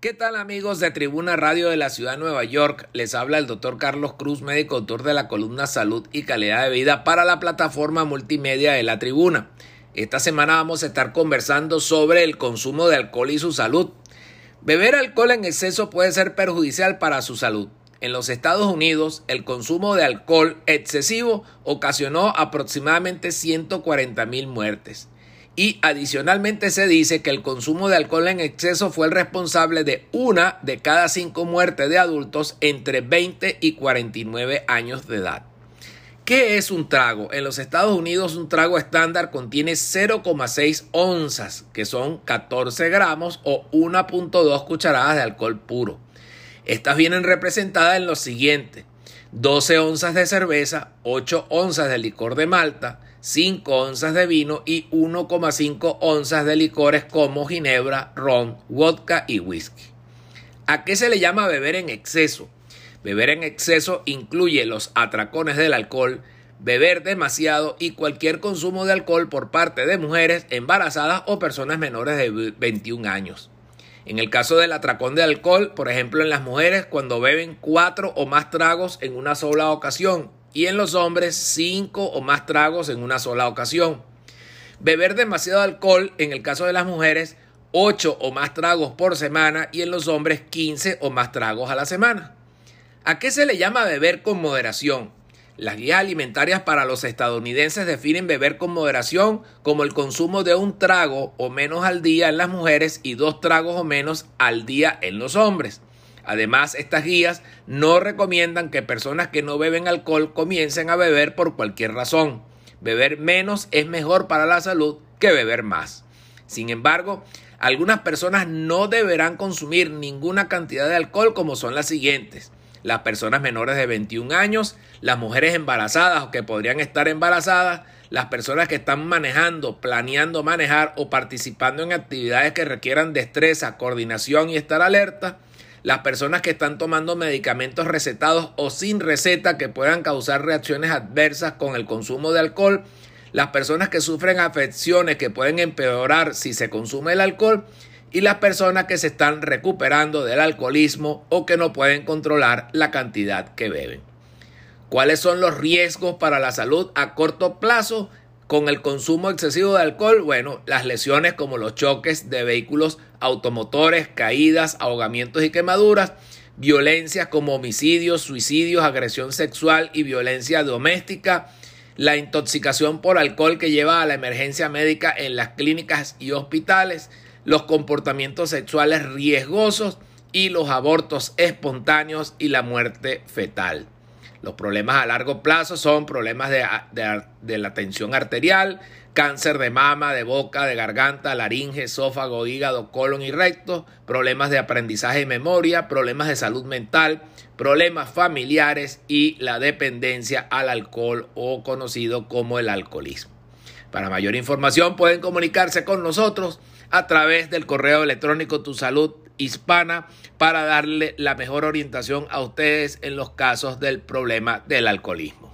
¿Qué tal amigos de Tribuna Radio de la Ciudad de Nueva York? Les habla el doctor Carlos Cruz, médico autor de la columna Salud y Calidad de Vida para la plataforma multimedia de la Tribuna. Esta semana vamos a estar conversando sobre el consumo de alcohol y su salud. Beber alcohol en exceso puede ser perjudicial para su salud. En los Estados Unidos, el consumo de alcohol excesivo ocasionó aproximadamente 140 mil muertes y adicionalmente se dice que el consumo de alcohol en exceso fue el responsable de una de cada cinco muertes de adultos entre 20 y 49 años de edad. ¿Qué es un trago? En los Estados Unidos un trago estándar contiene 0,6 onzas, que son 14 gramos o 1.2 cucharadas de alcohol puro. Estas vienen representadas en lo siguiente. 12 onzas de cerveza, 8 onzas de licor de malta, 5 onzas de vino y 1,5 onzas de licores como ginebra, ron, vodka y whisky. ¿A qué se le llama beber en exceso? Beber en exceso incluye los atracones del alcohol, beber demasiado y cualquier consumo de alcohol por parte de mujeres embarazadas o personas menores de 21 años. En el caso del atracón de alcohol, por ejemplo en las mujeres cuando beben cuatro o más tragos en una sola ocasión y en los hombres cinco o más tragos en una sola ocasión. Beber demasiado alcohol en el caso de las mujeres 8 o más tragos por semana y en los hombres 15 o más tragos a la semana. ¿A qué se le llama beber con moderación? Las guías alimentarias para los estadounidenses definen beber con moderación como el consumo de un trago o menos al día en las mujeres y dos tragos o menos al día en los hombres. Además, estas guías no recomiendan que personas que no beben alcohol comiencen a beber por cualquier razón. Beber menos es mejor para la salud que beber más. Sin embargo, algunas personas no deberán consumir ninguna cantidad de alcohol como son las siguientes las personas menores de 21 años, las mujeres embarazadas o que podrían estar embarazadas, las personas que están manejando, planeando manejar o participando en actividades que requieran destreza, coordinación y estar alerta, las personas que están tomando medicamentos recetados o sin receta que puedan causar reacciones adversas con el consumo de alcohol, las personas que sufren afecciones que pueden empeorar si se consume el alcohol. Y las personas que se están recuperando del alcoholismo o que no pueden controlar la cantidad que beben. ¿Cuáles son los riesgos para la salud a corto plazo con el consumo excesivo de alcohol? Bueno, las lesiones como los choques de vehículos automotores, caídas, ahogamientos y quemaduras, violencias como homicidios, suicidios, agresión sexual y violencia doméstica, la intoxicación por alcohol que lleva a la emergencia médica en las clínicas y hospitales, los comportamientos sexuales riesgosos y los abortos espontáneos y la muerte fetal. Los problemas a largo plazo son problemas de, la tensión arterial, cáncer de mama, de boca, de garganta, laringe, esófago, hígado, colon y recto, problemas de aprendizaje y memoria, problemas de salud mental, problemas familiares y la dependencia al alcohol o conocido como el alcoholismo. Para mayor información pueden comunicarse con nosotros a través del correo electrónico Tu Salud Hispana para darle la mejor orientación a ustedes en los casos del problema del alcoholismo.